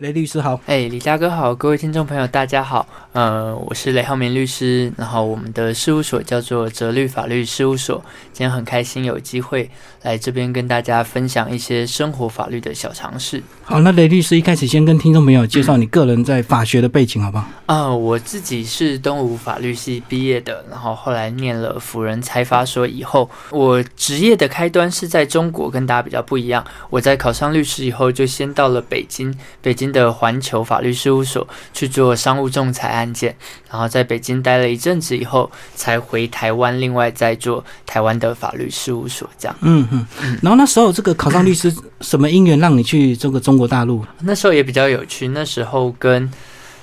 雷律师好，哎，李大哥好，各位听众朋友大家好，呃，我是雷浩明律师，然后我们的事务所叫做哲律法律事务所，今天很开心有机会来这边跟大家分享一些生活法律的小常识。好，那雷律师一开始先跟听众朋友介绍你个人在法学的背景好不好？啊，我自己是东吴法律系毕业的，然后后来念了辅仁财法所以后，我职业的开端是在中国，跟大家比较不一样，我在考上律师以后就先到了北京，北京。的环球法律事务所去做商务仲裁案件，然后在北京待了一阵子以后，才回台湾，另外在做台湾的法律事务所这样。嗯嗯。然后那时候这个考上律师，什么因缘让你去这个中国大陆？那时候也比较有趣，那时候跟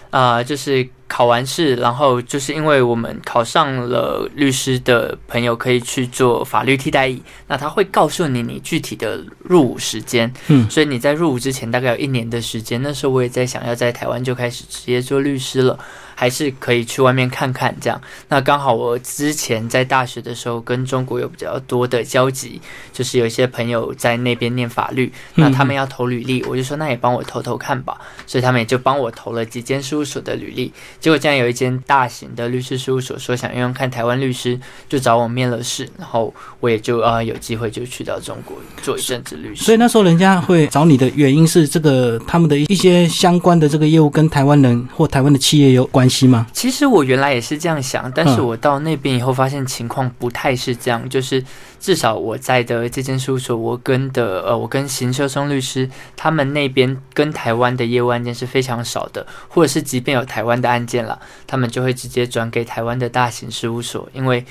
啊就是。考完试，然后就是因为我们考上了律师的朋友可以去做法律替代役，那他会告诉你你具体的入伍时间，嗯，所以你在入伍之前大概有一年的时间。那时候我也在想要在台湾就开始直接做律师了，还是可以去外面看看这样。那刚好我之前在大学的时候跟中国有比较多的交集，就是有一些朋友在那边念法律，那他们要投履历，我就说那也帮我投投看吧，所以他们也就帮我投了几间事务所的履历。结果，竟然有一间大型的律师事务所说想用用看台湾律师，就找我面了试，然后我也就啊有机会就去到中国做一阵子律师。所以那时候人家会找你的原因是这个他们的一些相关的这个业务跟台湾人或台湾的企业有关系吗？其实我原来也是这样想，但是我到那边以后发现情况不太是这样，就是至少我在的这间事务所，我跟的呃我跟邢秀松律师他们那边跟台湾的业务案件是非常少的，或者是即便有台湾的案件了，他们就会直接转给台湾的大型事务所，因为。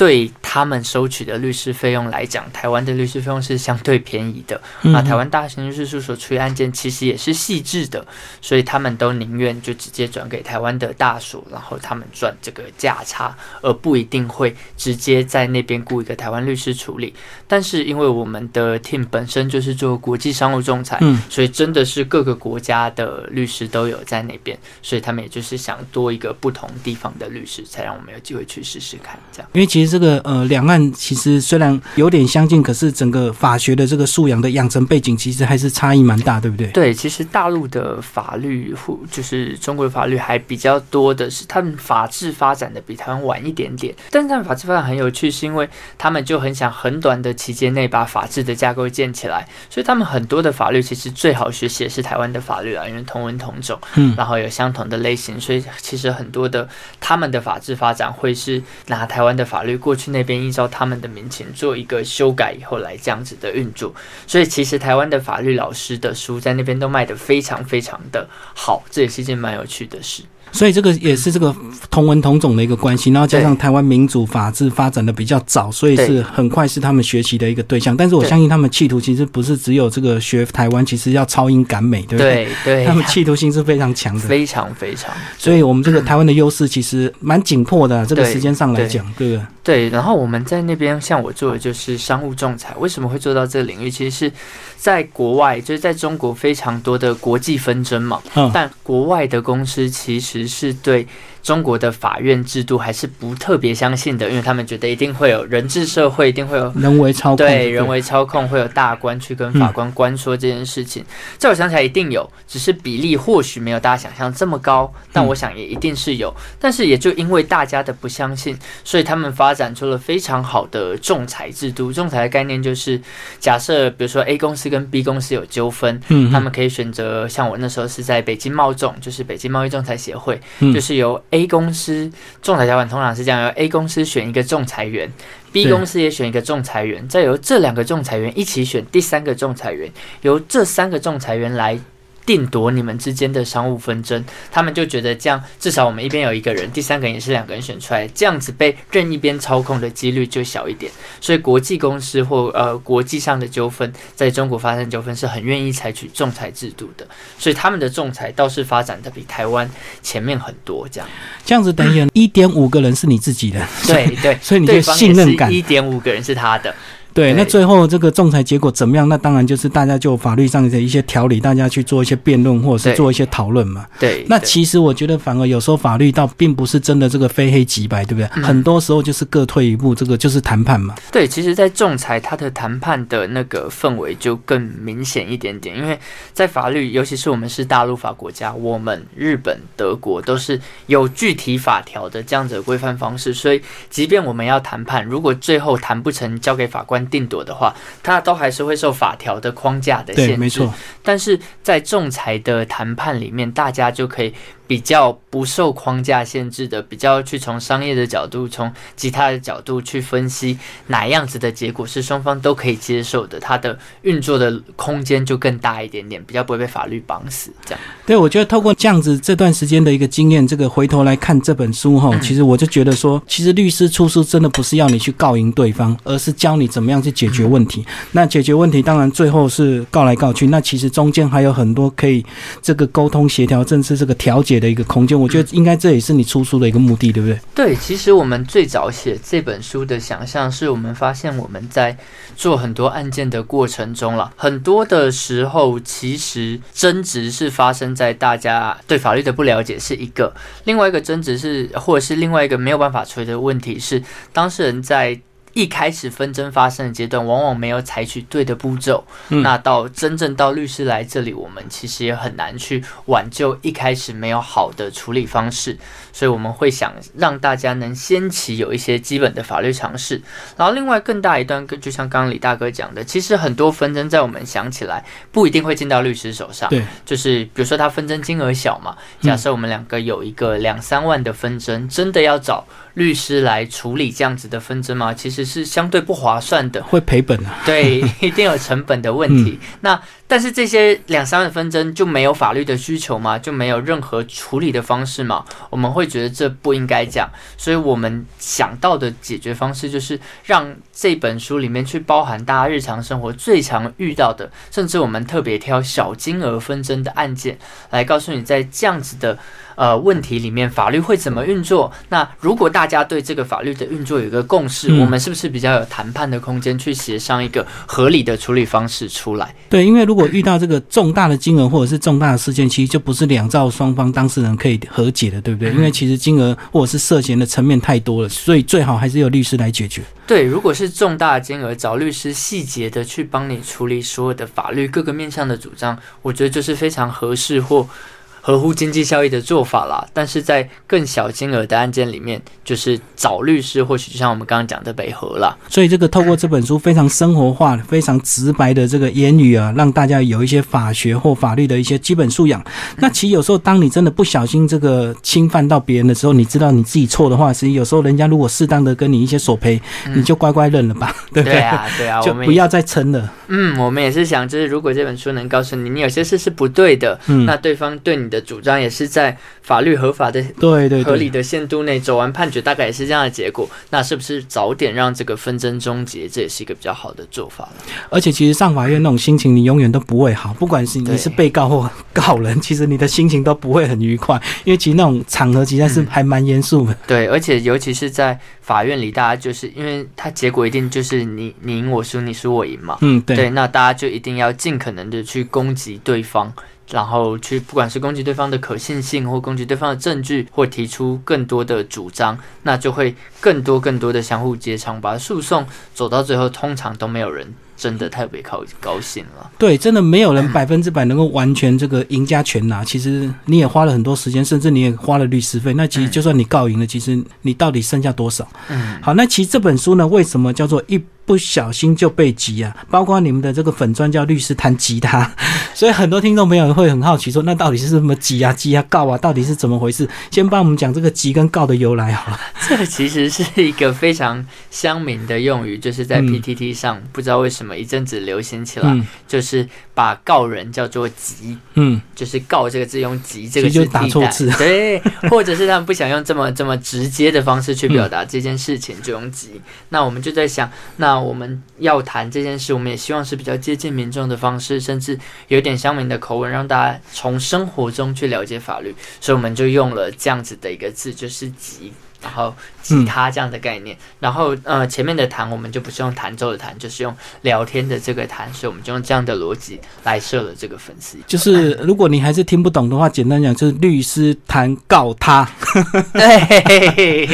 对他们收取的律师费用来讲，台湾的律师费用是相对便宜的。那台湾大型律师事务所处理案件其实也是细致的，所以他们都宁愿就直接转给台湾的大所，然后他们赚这个价差，而不一定会直接在那边雇一个台湾律师处理。但是因为我们的 team 本身就是做国际商务仲裁，所以真的是各个国家的律师都有在那边，所以他们也就是想多一个不同地方的律师，才让我们有机会去试试看这样。因为其实。这个呃，两岸其实虽然有点相近，可是整个法学的这个素养的养成背景，其实还是差异蛮大，对不对？对，其实大陆的法律或就是中国的法律还比较多的是，他们法治发展的比台湾晚一点点。但是他们法治发展很有趣，是因为他们就很想很短的期间内把法治的架构建起来，所以他们很多的法律其实最好学习的是台湾的法律啊，因为同文同种，嗯，然后有相同的类型，所以其实很多的他们的法治发展会是拿台湾的法律。过去那边依照他们的民情做一个修改以后来这样子的运作，所以其实台湾的法律老师的书在那边都卖得非常非常的好，这也是一件蛮有趣的事。所以这个也是这个同文同种的一个关系，然后加上台湾民主法治发展的比较早，所以是很快是他们学习的一个对象。但是我相信他们企图其实不是只有这个学台湾，其实要超英赶美，对不对？对，他们企图心是非常强的，非常非常。所以我们这个台湾的优势其实蛮紧迫的，这个时间上来讲，对不对？对。然后我们在那边，像我做的就是商务仲裁，为什么会做到这个领域？其实是在国外，就是在中国非常多的国际纷争嘛。嗯。但国外的公司其实是对。中国的法院制度还是不特别相信的，因为他们觉得一定会有人治社会，一定会有人为操控，对人为操控会有大官去跟法官官说这件事情。在我想起来，一定有，只是比例或许没有大家想象这么高，但我想也一定是有。但是也就因为大家的不相信，所以他们发展出了非常好的仲裁制度。仲裁的概念就是，假设比如说 A 公司跟 B 公司有纠纷，嗯，他们可以选择像我那时候是在北京贸仲，就是北京贸易仲裁协会，就是由 A 公司仲裁条款通常是这样：由 A 公司选一个仲裁员，B 公司也选一个仲裁员，再由这两个仲裁员一起选第三个仲裁员，由这三个仲裁员来。定夺你们之间的商务纷争，他们就觉得这样至少我们一边有一个人，第三个人也是两个人选出来，这样子被任一边操控的几率就小一点。所以国际公司或呃国际上的纠纷，在中国发生纠纷是很愿意采取仲裁制度的，所以他们的仲裁倒是发展的比台湾前面很多。这样这样子等于一点五个人是你自己的，对对，所以你就信任感一点五个人是他的。对，那最后这个仲裁结果怎么样？那当然就是大家就法律上的一些条理，大家去做一些辩论或者是做一些讨论嘛。对，那其实我觉得反而有时候法律倒并不是真的这个非黑即白，对不对？很多时候就是各退一步，这个就是谈判嘛。对，其实，在仲裁它的谈判的那个氛围就更明显一点点，因为在法律，尤其是我们是大陆法国家，我们日本、德国都是有具体法条的这样子的规范方式，所以即便我们要谈判，如果最后谈不成，交给法官定夺的话，它都还是会受法条的框架的限制。没错。但是在仲裁的谈判里面，大家就可以。比较不受框架限制的，比较去从商业的角度、从其他的角度去分析哪样子的结果是双方都可以接受的，它的运作的空间就更大一点点，比较不会被法律绑死。这样，对我觉得透过这样子这段时间的一个经验，这个回头来看这本书哈，其实我就觉得说，其实律师出书真的不是要你去告赢对方，而是教你怎么样去解决问题。那解决问题当然最后是告来告去，那其实中间还有很多可以这个沟通协调，甚至这个调解。的一个空间，我觉得应该这也是你出书的一个目的，对不对？对，其实我们最早写这本书的想象，是我们发现我们在做很多案件的过程中了，很多的时候其实争执是发生在大家对法律的不了解是一个，另外一个争执是，或者是另外一个没有办法处理的问题是，当事人在。一开始纷争发生的阶段，往往没有采取对的步骤。那到真正到律师来这里，我们其实也很难去挽救一开始没有好的处理方式。所以我们会想让大家能先起有一些基本的法律常识。然后另外更大一段，就像刚刚李大哥讲的，其实很多纷争在我们想起来不一定会进到律师手上。对，就是比如说他纷争金额小嘛，假设我们两个有一个两三万的纷争，真的要找。律师来处理这样子的纷争吗？其实是相对不划算的，会赔本啊。对，一定有成本的问题。那。但是这些两三万纷争就没有法律的需求吗？就没有任何处理的方式吗？我们会觉得这不应该讲，所以我们想到的解决方式就是让这本书里面去包含大家日常生活最常遇到的，甚至我们特别挑小金额纷争的案件来告诉你，在这样子的呃问题里面，法律会怎么运作。那如果大家对这个法律的运作有一个共识，我们是不是比较有谈判的空间去协商一个合理的处理方式出来？对，因为如果遇到这个重大的金额或者是重大的事件，其实就不是两造双方当事人可以和解的，对不对？因为其实金额或者是涉嫌的层面太多了，所以最好还是由律师来解决。对，如果是重大的金额，找律师细节的去帮你处理所有的法律各个面向的主张，我觉得就是非常合适或。合乎经济效益的做法啦，但是在更小金额的案件里面，就是找律师，或许就像我们刚刚讲的北河啦。所以这个透过这本书非常生活化、非常直白的这个言语啊，让大家有一些法学或法律的一些基本素养。那其实有时候，当你真的不小心这个侵犯到别人的时候，你知道你自己错的话，其实有时候人家如果适当的跟你一些索赔，你就乖乖认了吧，对不对？对啊，对啊，就不要再撑了。嗯，我们也是想，就是如果这本书能告诉你，你有些事是不对的，那对方对你。的主张也是在法律合法的、对对合理的限度内走完判决，大概也是这样的结果。那是不是早点让这个纷争终结，这也是一个比较好的做法了？而且，其实上法院那种心情，你永远都不会好。不管是你是被告或 告人，其实你的心情都不会很愉快，因为其实那种场合实在是还蛮严肃的。对，而且尤其是在法院里，大家就是因为他结果一定就是你你赢我输，你输我赢嘛。嗯，对。那大家就一定要尽可能的去攻击对方。然后去，不管是攻击对方的可信性，或攻击对方的证据，或提出更多的主张，那就会更多更多的相互揭长，把诉讼走到最后，通常都没有人。真的特别高高兴了，对，真的没有人百分之百能够完全这个赢家全拿。其实你也花了很多时间，甚至你也花了律师费。那其实就算你告赢了，其实你到底剩下多少？嗯，好，那其实这本书呢，为什么叫做一不小心就被急啊？包括你们的这个粉专叫律师弹吉他，所以很多听众朋友会很好奇说，那到底是什么急啊、急啊、告啊，到底是怎么回事？先帮我们讲这个急跟告的由来好了。这其实是一个非常乡民的用语，就是在 PTT 上，不知道为什么。一阵子流行起来，就是把告人叫做“急”，嗯，就是“告”这个字用“急”这个字打错字，对，或者是他们不想用这么这么直接的方式去表达这件事情，就用“急”。那我们就在想，那那我们要谈这件事，我们也希望是比较接近民众的方式，甚至有点乡民的口吻，让大家从生活中去了解法律，所以我们就用了这样子的一个字，就是“急”。然后吉他这样的概念。然后呃，前面的弹我们就不是用弹奏的弹，就是用聊天的这个弹，所以我们就用这样的逻辑来设了这个粉丝。就是如果你还是听不懂的话，简单讲就是律师谈告他。对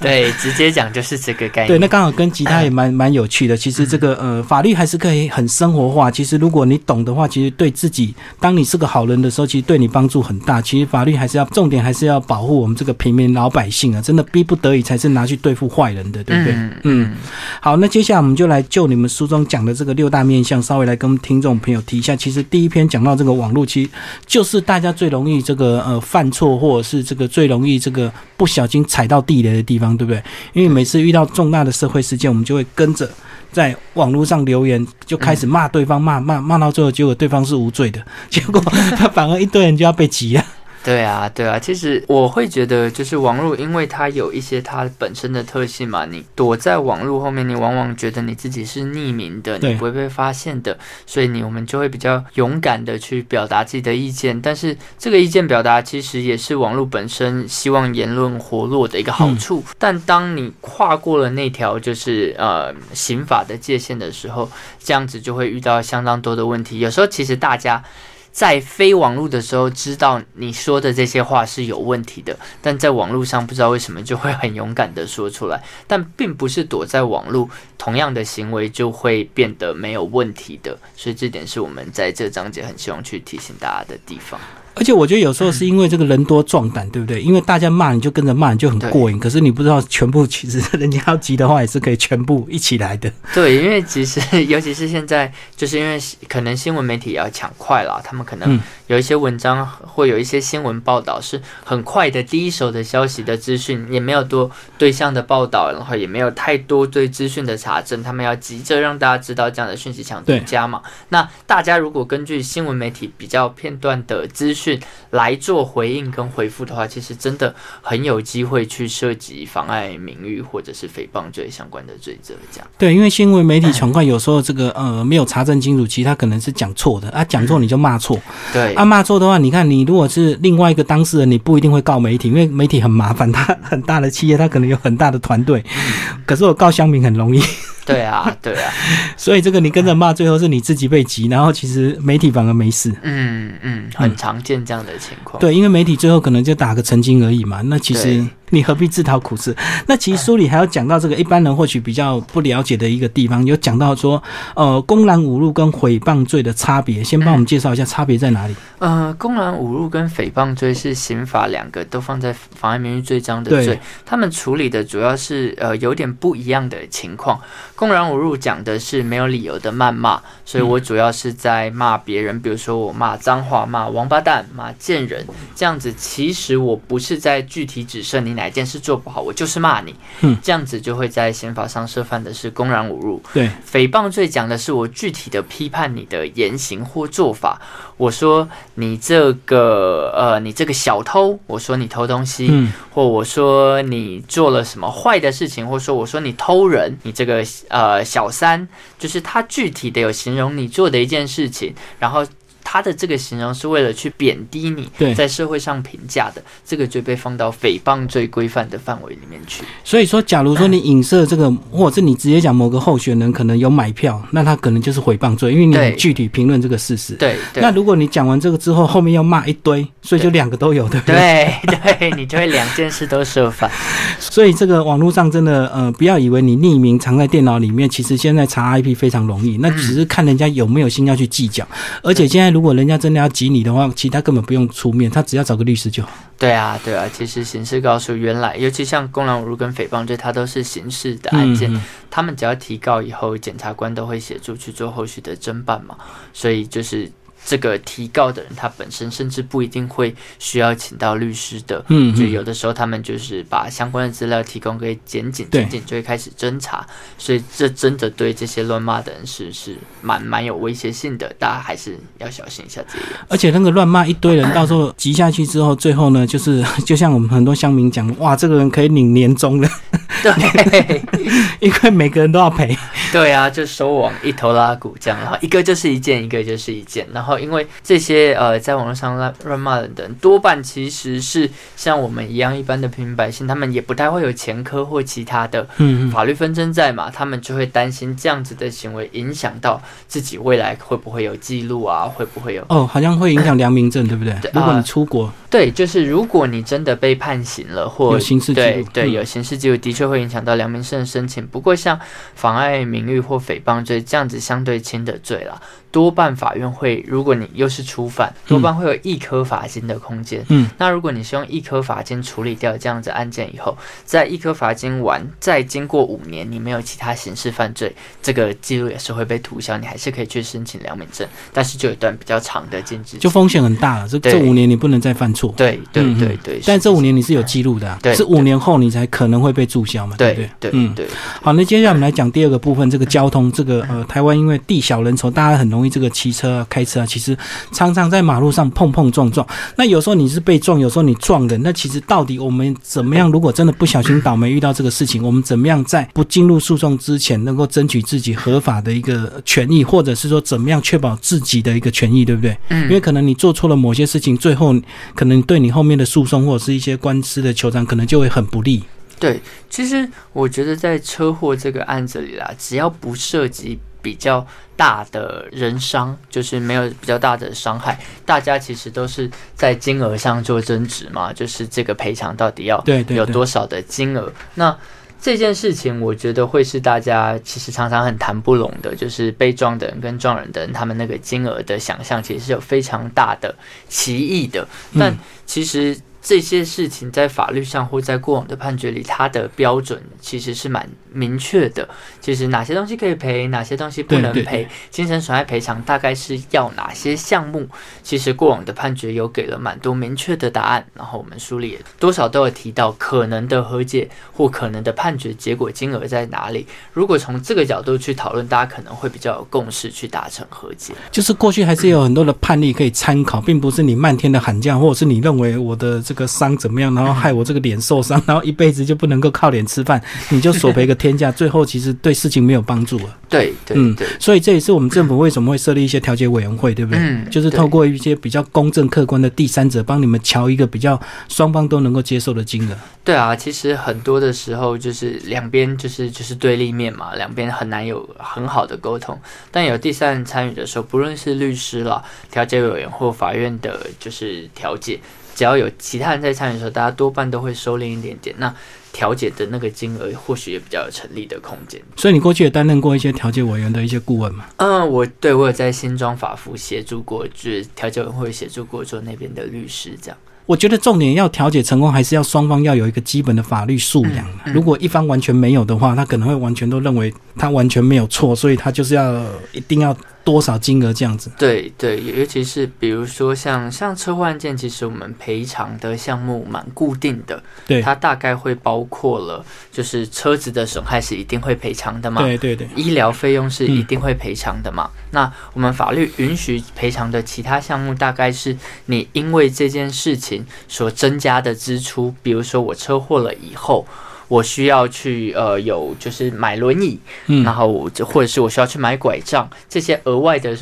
对，直接讲就是这个概念。对，那刚好跟吉他也蛮蛮有趣的。其实这个呃，法律还是可以很生活化。其实如果你懂的话，其实对自己，当你是个好人的时候，其实对你帮助很大。其实法律还是要重点，还是要保护我们这个平民老百姓啊！真的逼不得已才是拿去对付坏人的，对不对？嗯。好，那接下来我们就来就你们书中讲的这个六大面相，稍微来跟听众朋友提一下。其实第一篇讲到这个网络，其实就是大家最容易这个呃犯错，或者是这个最容易这个不小心踩到地雷的地方，对不对？因为每次遇到重大的社会事件，我们就会跟着在网络上留言，就开始骂对方，骂骂骂到最后，结果对方是无罪的，结果他反而一堆人就要被挤了。对啊，对啊，其实我会觉得，就是网络，因为它有一些它本身的特性嘛。你躲在网络后面，你往往觉得你自己是匿名的，你不会被发现的，所以你我们就会比较勇敢的去表达自己的意见。但是这个意见表达其实也是网络本身希望言论活络的一个好处。但当你跨过了那条就是呃刑法的界限的时候，这样子就会遇到相当多的问题。有时候其实大家。在非网络的时候，知道你说的这些话是有问题的，但在网络上不知道为什么就会很勇敢的说出来，但并不是躲在网络，同样的行为就会变得没有问题的，所以这点是我们在这章节很希望去提醒大家的地方。而且我觉得有时候是因为这个人多壮胆，对不对？因为大家骂你就跟着骂，你就很过瘾。可是你不知道全部其实人家要急的话，也是可以全部一起来的。对，因为其实尤其是现在，就是因为可能新闻媒体也要抢快了，他们可能有一些文章或有一些新闻报道是很快的第一手的消息的资讯，也没有多对象的报道，然后也没有太多对资讯的查证，他们要急着让大家知道这样的讯息抢独家嘛。那大家如果根据新闻媒体比较片段的资讯，来做回应跟回复的话，其实真的很有机会去涉及妨碍名誉或者是诽谤罪相关的罪责。这样对，因为新闻媒体传快，有时候这个呃没有查证清楚，其实他可能是讲错的啊，讲错你就骂错。对啊，骂错的话，你看你如果是另外一个当事人，你不一定会告媒体，因为媒体很麻烦，他很大的企业，他可能有很大的团队。可是我告乡民很容易。对啊，对啊，所以这个你跟着骂，最后是你自己被急，然后其实媒体反而没事。嗯嗯，很常见这样的情况。对，因为媒体最后可能就打个澄清而已嘛。那其实。你何必自讨苦吃？那其实书里还有讲到这个一般人或许比较不了解的一个地方，有讲到说，呃，公然侮辱跟诽谤罪的差别。先帮我们介绍一下差别在哪里？呃，公然侮辱跟诽谤罪是刑法两个都放在妨碍名誉罪章的罪，他们处理的主要是呃有点不一样的情况。公然侮辱讲的是没有理由的谩骂，所以我主要是在骂别人，比如说我骂脏话、骂王八蛋、骂贱人这样子。其实我不是在具体指涉你。哪件事做不好，我就是骂你，嗯，这样子就会在刑法上涉犯的是公然侮辱。对，诽谤罪讲的是我具体的批判你的言行或做法。我说你这个呃，你这个小偷，我说你偷东西，嗯，或我说你做了什么坏的事情，或说我说你偷人，你这个呃小三，就是他具体的有形容你做的一件事情，然后。他的这个形容是为了去贬低你，在社会上评价的，这个就被放到诽谤罪规范的范围里面去。所以说，假如说你影射这个，或者是你直接讲某个候选人可能有买票，那他可能就是诽谤罪，因为你具体评论这个事实。对。那如果你讲完这个之后，后面要骂一堆，所以就两个都有，对不对？对对，你就会两件事都涉犯。所以这个网络上真的，呃，不要以为你匿名藏在电脑里面，其实现在查 IP 非常容易，那只是看人家有没有心要去计较，而且现在。如果人家真的要挤你的话，其他根本不用出面，他只要找个律师就好。对啊，对啊，其实刑事告诉原来，尤其像公然侮辱跟诽谤罪，它都是刑事的案件，他们只要提告以后，检察官都会协助去做后续的侦办嘛，所以就是。这个提告的人，他本身甚至不一定会需要请到律师的，嗯，就有的时候他们就是把相关的资料提供给检警，检警就会开始侦查，所以这真的对这些乱骂的人是是蛮蛮有威胁性的，大家还是要小心一下这个。而且那个乱骂一堆人，到时候急下去之后，最后呢，就是 就像我们很多乡民讲，哇，这个人可以领年终了，对，因为每个人都要赔。对啊，就收网一头拉骨这样，然后一个就是一件，一个就是一件，然后。后因为这些呃在网络上乱乱骂人的人，多半其实是像我们一样一般的平民百姓，他们也不太会有前科或其他的法律纷争在嘛，他们就会担心这样子的行为影响到自己未来会不会有记录啊，会不会有哦，好像会影响良民证，对不对？如果你出国，对，就是如果你真的被判刑了，或有刑事记录，对，有刑事记录，的确会影响到良民证申请。不过像妨碍名誉或诽谤罪这样子相对轻的罪了。多半法院会，如果你又是初犯，多半会有一颗罚金的空间。嗯，那如果你是用一颗罚金处理掉这样子案件以后，在一颗罚金完，再经过五年，你没有其他刑事犯罪，这个记录也是会被涂销，你还是可以去申请良民证，但是就有一段比较长的禁止，就风险很大了。这这五年你不能再犯错。对对对对，但这五年你是有记录的，是五年后你才可能会被注销嘛？对对对，嗯对。好，那接下来我们来讲第二个部分，这个交通，这个呃，台湾因为地小人稠，大家很容易这个骑车。开车啊，其实常常在马路上碰碰撞撞。那有时候你是被撞，有时候你撞人。那其实到底我们怎么样？如果真的不小心倒霉遇到这个事情，我们怎么样在不进入诉讼之前，能够争取自己合法的一个权益，或者是说怎么样确保自己的一个权益，对不对？嗯。因为可能你做错了某些事情，最后可能对你后面的诉讼或者是一些官司的求偿，可能就会很不利。对，其实我觉得在车祸这个案子里啦，只要不涉及。比较大的人伤，就是没有比较大的伤害，大家其实都是在金额上做争执嘛，就是这个赔偿到底要有多少的金额。那这件事情，我觉得会是大家其实常常很谈不拢的，就是被撞的人跟撞人的人，他们那个金额的想象其实是有非常大的歧义的。但其实。这些事情在法律上或在过往的判决里，它的标准其实是蛮明确的。其实哪些东西可以赔，哪些东西不能赔，精神损害赔偿大概是要哪些项目？其实过往的判决有给了蛮多明确的答案。然后我们书里也多少都有提到可能的和解或可能的判决结果金额在哪里。如果从这个角度去讨论，大家可能会比较有共识去达成和解。就是过去还是有很多的判例可以参考，并不是你漫天的喊价，或者是你认为我的这。个伤怎么样？然后害我这个脸受伤，然后一辈子就不能够靠脸吃饭，你就索赔个天价，最后其实对事情没有帮助了。对，嗯，对，所以这也是我们政府为什么会设立一些调解委员会，对不对？嗯，就是透过一些比较公正客观的第三者，帮你们瞧一个比较双方都能够接受的金额。对啊，其实很多的时候就是两边就是就是对立面嘛，两边很难有很好的沟通。但有第三人参与的时候，不论是律师啦、调解委员或法院的，就是调解。只要有其他人在参与的时候，大家多半都会收敛一点点。那调解的那个金额，或许也比较有成立的空间。所以你过去也担任过一些调解委员的一些顾问吗？嗯，我对我有在新庄法服协助过，就是调解委员会协助过做那边的律师这样。我觉得重点要调解成功，还是要双方要有一个基本的法律素养。如果一方完全没有的话，他可能会完全都认为他完全没有错，所以他就是要一定要。多少金额这样子？对对，尤其是比如说像像车祸案件，其实我们赔偿的项目蛮固定的，对，它大概会包括了，就是车子的损害是一定会赔偿的嘛，对对对，医疗费用是一定会赔偿的嘛。那我们法律允许赔偿的其他项目，大概是你因为这件事情所增加的支出，比如说我车祸了以后。我需要去呃有就是买轮椅，然后就或者是我需要去买拐杖，这些额外的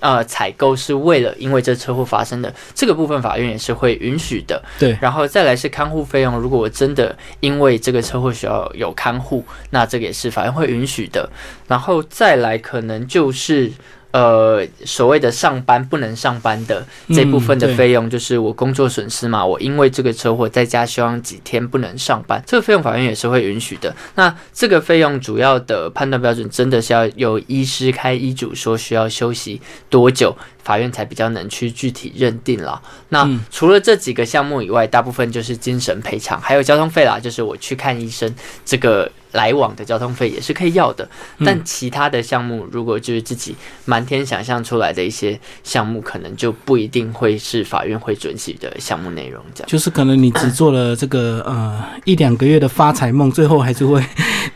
呃采购是为了因为这车祸发生的这个部分，法院也是会允许的。对，然后再来是看护费用，如果我真的因为这个车祸需要有看护，那这个也是法院会允许的。然后再来可能就是。呃，所谓的上班不能上班的这部分的费用，就是我工作损失嘛。我因为这个车祸在家休养几天不能上班，这个费用法院也是会允许的。那这个费用主要的判断标准，真的是要由医师开医嘱说需要休息多久。法院才比较能去具体认定了。那除了这几个项目以外，大部分就是精神赔偿，还有交通费啦，就是我去看医生这个来往的交通费也是可以要的。但其他的项目，如果就是自己满天想象出来的一些项目，可能就不一定会是法院会准许的项目内容。这样就是可能你只做了这个呃一两个月的发财梦，最后还是会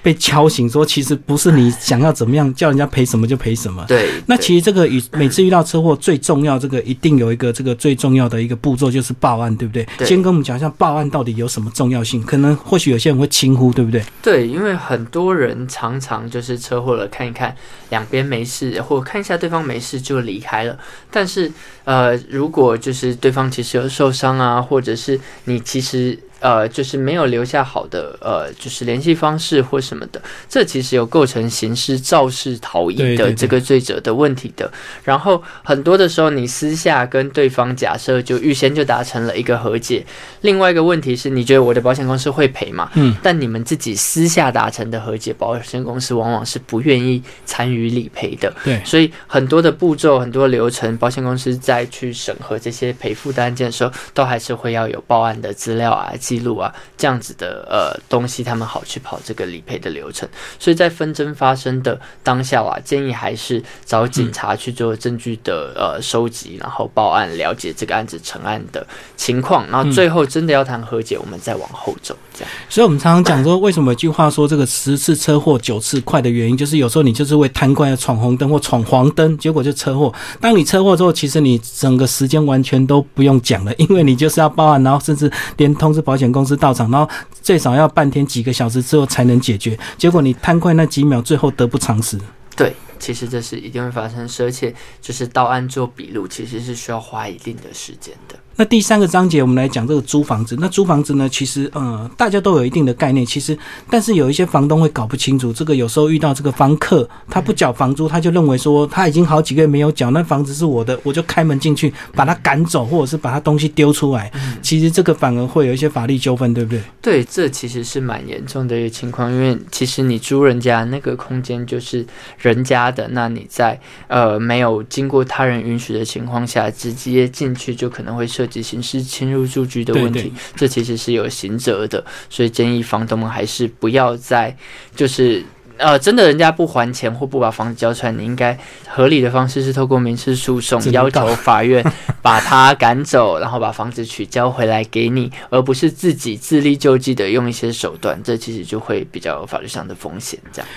被敲醒，说其实不是你想要怎么样，叫人家赔什么就赔什么。对，那其实这个与每次遇到车祸。最重要，这个一定有一个这个最重要的一个步骤，就是报案，对不对？先跟我们讲一下报案到底有什么重要性？可能或许有些人会轻忽，对不对？对，因为很多人常常就是车祸了，看一看两边没事，或看一下对方没事就离开了。但是，呃，如果就是对方其实有受伤啊，或者是你其实。呃，就是没有留下好的呃，就是联系方式或什么的，这其实有构成刑事肇事逃逸的这个罪责的问题的。然后很多的时候，你私下跟对方假设就预先就达成了一个和解。另外一个问题是，你觉得我的保险公司会赔吗？嗯。但你们自己私下达成的和解，保险公司往往是不愿意参与理赔的。对。所以很多的步骤、很多流程，保险公司在去审核这些赔付的案件的时候，都还是会要有报案的资料啊。记录啊，这样子的呃东西，他们好去跑这个理赔的流程。所以在纷争发生的当下啊，建议还是找警察去做证据的呃收集，然后报案，了解这个案子成案的情况。然后最后真的要谈和解，我们再往后走。这样。所以，我们常常讲说，为什么一句话说这个十次车祸九次快的原因，就是有时候你就是为贪快要闯红灯或闯黄灯，结果就车祸。当你车祸之后，其实你整个时间完全都不用讲了，因为你就是要报案，然后甚至连通知保险。险公司到场，然后最少要半天几个小时之后才能解决。结果你贪快那几秒，最后得不偿失。对，其实这是一定会发生，而且就是到案做笔录，其实是需要花一定的时间的。那第三个章节，我们来讲这个租房子。那租房子呢，其实呃，大家都有一定的概念。其实，但是有一些房东会搞不清楚。这个有时候遇到这个房客，他不缴房租，他就认为说他已经好几个月没有缴，那房子是我的，我就开门进去把他赶走，或者是把他东西丢出来。其实这个反而会有一些法律纠纷，对不对？对，这其实是蛮严重的一个情况。因为其实你租人家那个空间就是人家的，那你在呃没有经过他人允许的情况下直接进去，就可能会涉。及刑事侵入住居的问题，这其实是有刑责的，所以建议房东们还是不要再就是呃，真的人家不还钱或不把房子交出来，你应该合理的方式是透过民事诉讼要求法院把他赶走，然后把房子取交回来给你，而不是自己自力救济的用一些手段，这其实就会比较有法律上的风险，这样。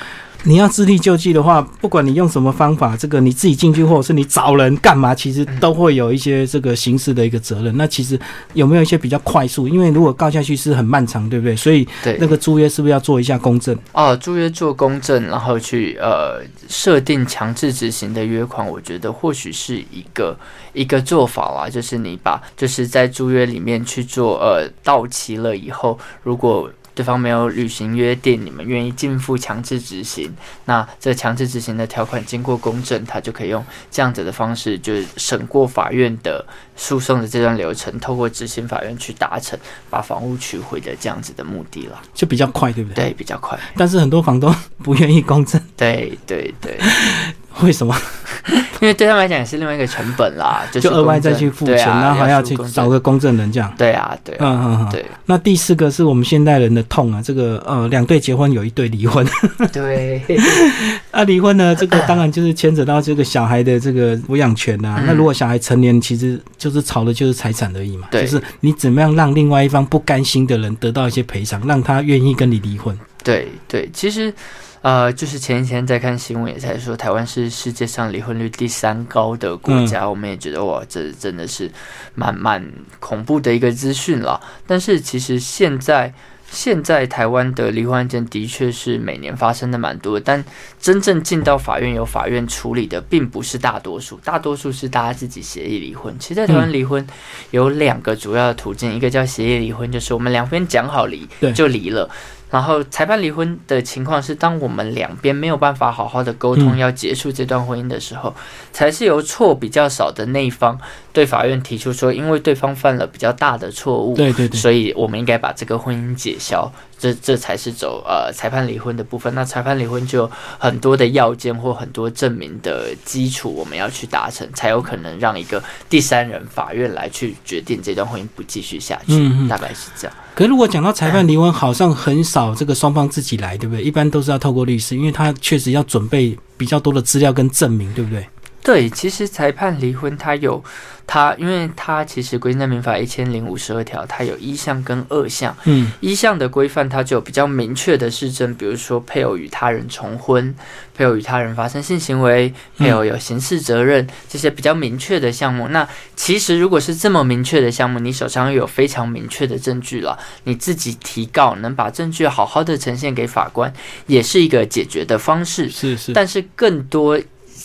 你要自力救济的话，不管你用什么方法，这个你自己进去或者是你找人干嘛，其实都会有一些这个刑事的一个责任。那其实有没有一些比较快速？因为如果告下去是很漫长，对不对？所以那个租约是不是要做一下公证？哦，租约做公证，然后去呃设定强制执行的约款，我觉得或许是一个一个做法啦。就是你把就是在租约里面去做呃到期了以后，如果对方没有履行约定，你们愿意进付强制执行，那这强制执行的条款经过公证，他就可以用这样子的方式，就是审过法院的诉讼的这段流程，透过执行法院去达成把房屋取回的这样子的目的了，就比较快，对不对？对，比较快。但是很多房东不愿意公证。对对对。为什么？因为对他们来讲也是另外一个成本啦，就额外再去付钱，然后还要去找个公证人这样。对啊，对，嗯嗯嗯，对。那第四个是我们现代人的痛啊，这个呃，两对结婚有一对离婚。对。啊，离婚呢，这个当然就是牵扯到这个小孩的这个抚养权呐。那如果小孩成年，其实就是吵的就是财产而已嘛。对。就是你怎么样让另外一方不甘心的人得到一些赔偿，让他愿意跟你离婚。对对，其实。呃，就是前几天在看新闻，也在说台湾是世界上离婚率第三高的国家。我们也觉得哇，这真的是蛮蛮恐怖的一个资讯了。但是其实现在现在台湾的离婚案件的确是每年发生的蛮多，但真正进到法院由法院处理的并不是大多数，大多数是大家自己协议离婚。其实，在台湾离婚有两个主要的途径，一个叫协议离婚，就是我们两边讲好离就离了。然后裁判离婚的情况是，当我们两边没有办法好好的沟通，要结束这段婚姻的时候，才是由错比较少的那一方对法院提出说，因为对方犯了比较大的错误，对对对，所以我们应该把这个婚姻解消。这这才是走呃裁判离婚的部分。那裁判离婚就有很多的要件或很多证明的基础，我们要去达成，才有可能让一个第三人法院来去决定这段婚姻不继续下去。嗯嗯，大概是这样。可如果讲到裁判离婚，好像很少这个双方自己来，对不对？一般都是要透过律师，因为他确实要准备比较多的资料跟证明，对不对？对，其实裁判离婚，它有它，因为它其实规定在民法一千零五十二条，它有一项跟二项。嗯，一项的规范，它就有比较明确的事证，比如说配偶与他人重婚，配偶与他人发生性行为，配偶有刑事责任这些比较明确的项目。那其实如果是这么明确的项目，你手上又有非常明确的证据了，你自己提告能把证据好好的呈现给法官，也是一个解决的方式。是是，但是更多。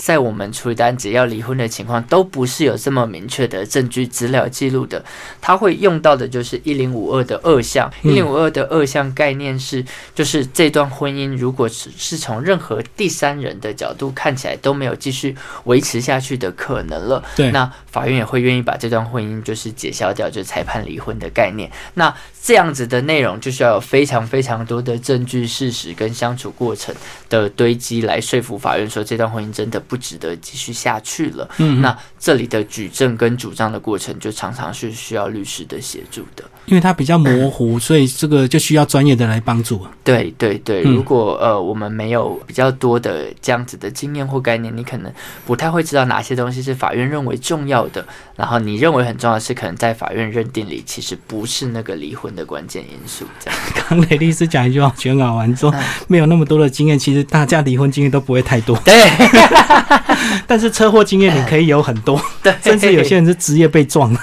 在我们处理单只要离婚的情况，都不是有这么明确的证据资料记录的。他会用到的就是一零五二的二项。一零五二的二项概念是，就是这段婚姻如果是是从任何第三人的角度看起来都没有继续维持下去的可能了。对，那法院也会愿意把这段婚姻就是解消掉，就裁判离婚的概念。那这样子的内容就需要有非常非常多的证据、事实跟相处过程的堆积来说服法院说这段婚姻真的。不值得继续下去了。嗯，那这里的举证跟主张的过程，就常常是需要律师的协助的，因为它比较模糊，所以这个就需要专业的来帮助。对对对，如果呃我们没有比较多的这样子的经验或概念，你可能不太会知道哪些东西是法院认为重要的，然后你认为很重要的是，可能在法院认定里其实不是那个离婚的关键因素。这样，刚雷律师讲一句话，全搞完说没有那么多的经验，其实大家离婚经验都不会太多。对。但是车祸经验你可以有很多，对，甚至有些人是职业被撞了，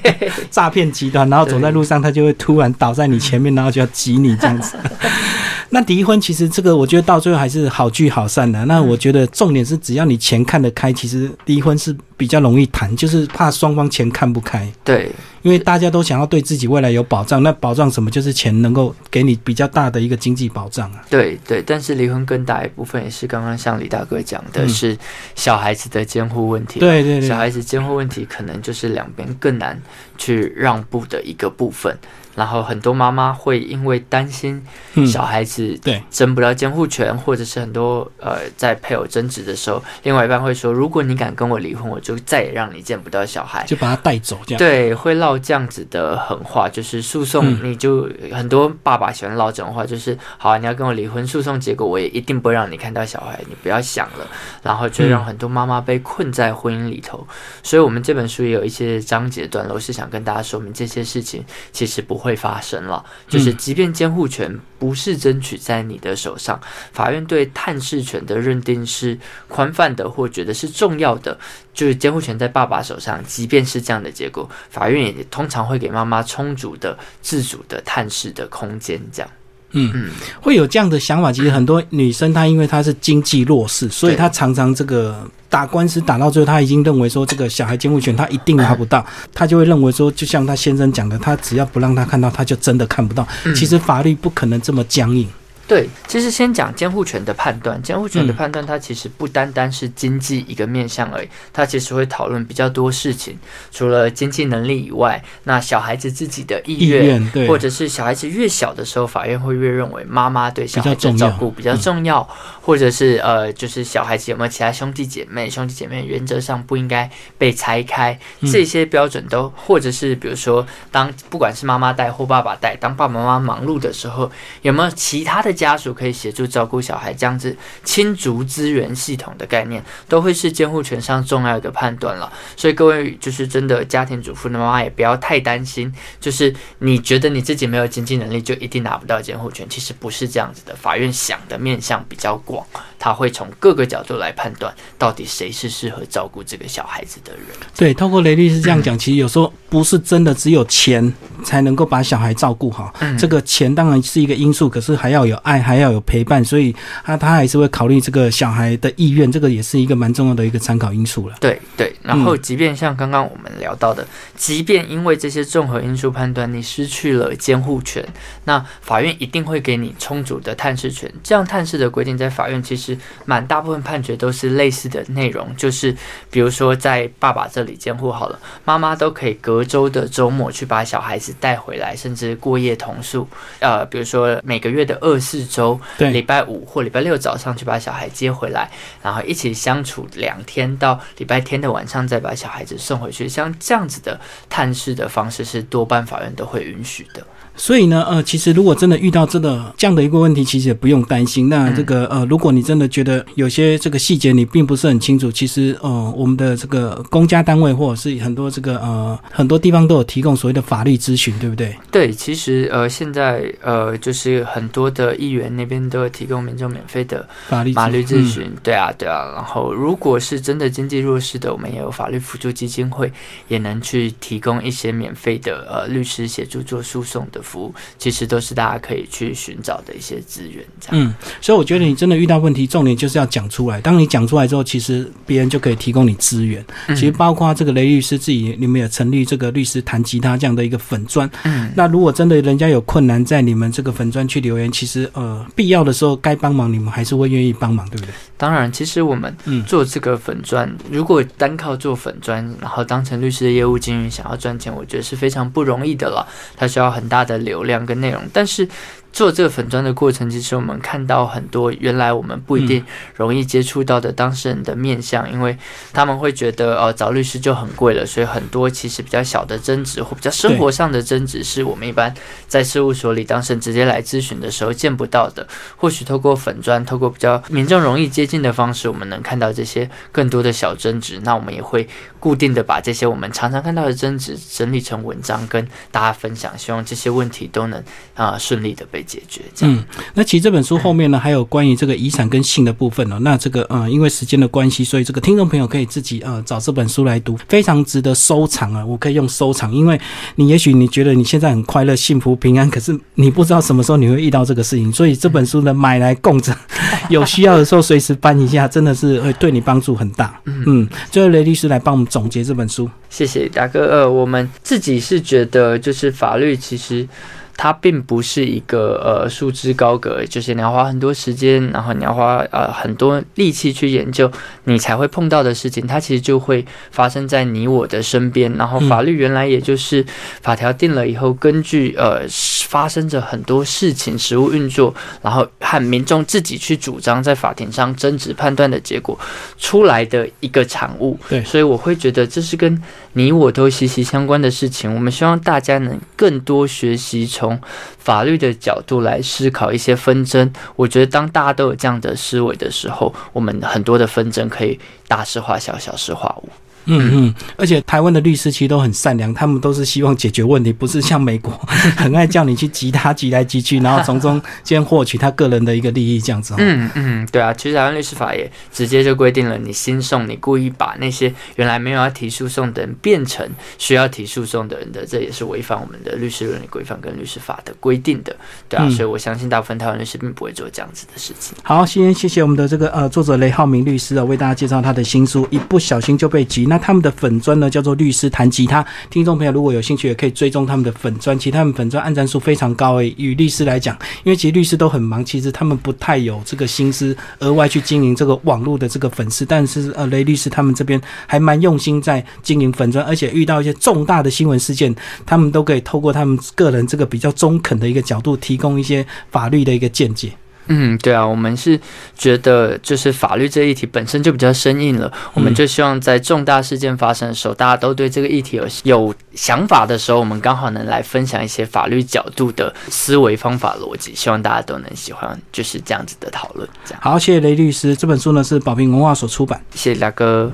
诈骗集团，然后走在路上，他就会突然倒在你前面，然后就要挤你这样子。那离婚其实这个，我觉得到最后还是好聚好散的。那我觉得重点是，只要你钱看得开，其实离婚是比较容易谈，就是怕双方钱看不开。对，因为大家都想要对自己未来有保障，那保障什么？就是钱能够给你比较大的一个经济保障啊。对对，但是离婚更大一部分也是刚刚像李大哥讲的，是小孩子的监护问题。对对对，小孩子监护问题可能就是两边更难去让步的一个部分。然后很多妈妈会因为担心小孩子对争不到监护权，或者是很多呃在配偶争执的时候，另外一半会说：如果你敢跟我离婚，我就再也让你见不到小孩，就把他带走这样。对，会唠这样子的狠话，就是诉讼，你就很多爸爸喜欢唠这种话，就是好，你要跟我离婚，诉讼结果我也一定不会让你看到小孩，你不要想了。然后就让很多妈妈被困在婚姻里头。所以我们这本书也有一些章节段落是想跟大家说明这些事情其实不会。会发生了，就是即便监护权不是争取在你的手上，法院对探视权的认定是宽泛的，或觉得是重要的，就是监护权在爸爸手上，即便是这样的结果，法院也通常会给妈妈充足的自主的探视的空间，这样。嗯嗯，会有这样的想法。其实很多女生她因为她是经济弱势，所以她常常这个打官司打到最后，她已经认为说这个小孩监护权她一定拿不到，她就会认为说，就像她先生讲的，她只要不让她看到，她就真的看不到。其实法律不可能这么僵硬。对，其实先讲监护权的判断。监护权的判断，它其实不单单是经济一个面向而已，它其实会讨论比较多事情。除了经济能力以外，那小孩子自己的意愿，或者是小孩子越小的时候，法院会越认为妈妈对小孩子照顾比较重要，或者是呃，就是小孩子有没有其他兄弟姐妹，兄弟姐妹原则上不应该被拆开，这些标准都，或者是比如说，当不管是妈妈带或爸爸带，当爸爸妈妈忙碌的时候，有没有其他的？家属可以协助照顾小孩，这样子亲族资源系统的概念，都会是监护权上重要的判断了。所以各位就是真的家庭主妇的妈妈，也不要太担心，就是你觉得你自己没有经济能力，就一定拿不到监护权，其实不是这样子的。法院想的面向比较广，他会从各个角度来判断，到底谁是适合照顾这个小孩子的人。对，透过雷律师这样讲，其实有时候不是真的只有钱才能够把小孩照顾好，这个钱当然是一个因素，可是还要有。爱还要有陪伴，所以他他还是会考虑这个小孩的意愿，这个也是一个蛮重要的一个参考因素了。对对，然后即便像刚刚我们聊到的，即便因为这些综合因素判断你失去了监护权，那法院一定会给你充足的探视权。这样探视的规定在法院其实满大部分判决都是类似的内容，就是比如说在爸爸这里监护好了，妈妈都可以隔周的周末去把小孩子带回来，甚至过夜同宿。呃，比如说每个月的二四。四周，礼拜五或礼拜六早上去把小孩接回来，然后一起相处两天，到礼拜天的晚上再把小孩子送回去。像这样子的探视的方式，是多半法院都会允许的。所以呢，呃，其实如果真的遇到这个这样的一个问题，其实也不用担心。那这个呃，如果你真的觉得有些这个细节你并不是很清楚，其实呃，我们的这个公家单位或者是很多这个呃很多地方都有提供所谓的法律咨询，对不对？对，其实呃现在呃就是很多的议员那边都有提供民众免费的法律法律咨询。对啊，对啊。然后如果是真的经济弱势的，我们也有法律辅助基金会，也能去提供一些免费的呃律师协助做诉讼的服务。其实都是大家可以去寻找的一些资源。这样，嗯，所以我觉得你真的遇到问题，重点就是要讲出来。当你讲出来之后，其实别人就可以提供你资源。其实包括这个雷律师自己，你们也成立这个律师弹吉他这样的一个粉砖。嗯，那如果真的人家有困难，在你们这个粉砖去留言，其实呃必要的时候该帮忙，你们还是会愿意帮忙，对不对？当然，其实我们做这个粉砖，如果单靠做粉砖，然后当成律师的业务经营，想要赚钱，我觉得是非常不容易的了。它需要很大的流量跟内容，但是。做这个粉砖的过程，其实我们看到很多原来我们不一定容易接触到的当事人的面相，因为他们会觉得，呃，找律师就很贵了，所以很多其实比较小的争执或比较生活上的争执，是我们一般在事务所里当事人直接来咨询的时候见不到的。或许透过粉砖，透过比较民众容易接近的方式，我们能看到这些更多的小争执。那我们也会固定的把这些我们常常看到的争执整理成文章跟大家分享，希望这些问题都能啊顺利的被。解决嗯，那其实这本书后面呢，还有关于这个遗产跟性的部分哦。那这个呃，因为时间的关系，所以这个听众朋友可以自己呃找这本书来读，非常值得收藏啊！我可以用收藏，因为你也许你觉得你现在很快乐、幸福、平安，可是你不知道什么时候你会遇到这个事情，所以这本书呢买来供着，有需要的时候随时翻一下，真的是会对你帮助很大。嗯，最后雷律师来帮我们总结这本书，谢谢大哥。呃，我们自己是觉得就是法律其实。它并不是一个呃束之高阁，就是你要花很多时间，然后你要花呃很多力气去研究，你才会碰到的事情。它其实就会发生在你我的身边。然后法律原来也就是法条定了以后，根据呃发生着很多事情实务运作，然后和民众自己去主张，在法庭上争执判断的结果出来的一个产物。对，所以我会觉得这是跟你我都息息相关的事情。我们希望大家能更多学习从。从法律的角度来思考一些纷争，我觉得当大家都有这样的思维的时候，我们很多的纷争可以大事化小，小事化无。嗯嗯，而且台湾的律师其实都很善良，他们都是希望解决问题，不是像美国 很爱叫你去急他急来急去，然后从中间获取他个人的一个利益这样子。嗯嗯，对啊，其实台湾律师法也直接就规定了，你新送，你故意把那些原来没有要提诉讼的人变成需要提诉讼的人的，这也是违反我们的律师伦理规范跟律师法的规定的。对啊，所以我相信大部分台湾律师并不会做这样子的事情。好，先谢谢我们的这个呃作者雷浩明律师啊，为大家介绍他的新书《一不小心就被急》。那他们的粉砖呢叫做律师弹吉他，听众朋友如果有兴趣，也可以追踪他们的粉砖。其实他们粉砖按赞数非常高诶，与律师来讲，因为其实律师都很忙，其实他们不太有这个心思额外去经营这个网络的这个粉丝。但是呃，雷律师他们这边还蛮用心在经营粉砖，而且遇到一些重大的新闻事件，他们都可以透过他们个人这个比较中肯的一个角度，提供一些法律的一个见解。嗯，对啊，我们是觉得就是法律这一题本身就比较生硬了，我们就希望在重大事件发生的时候，大家都对这个议题有有想法的时候，我们刚好能来分享一些法律角度的思维方法逻辑，希望大家都能喜欢就是这样子的讨论。这样好，谢谢雷律师，这本书呢是宝平文化所出版，谢谢大哥。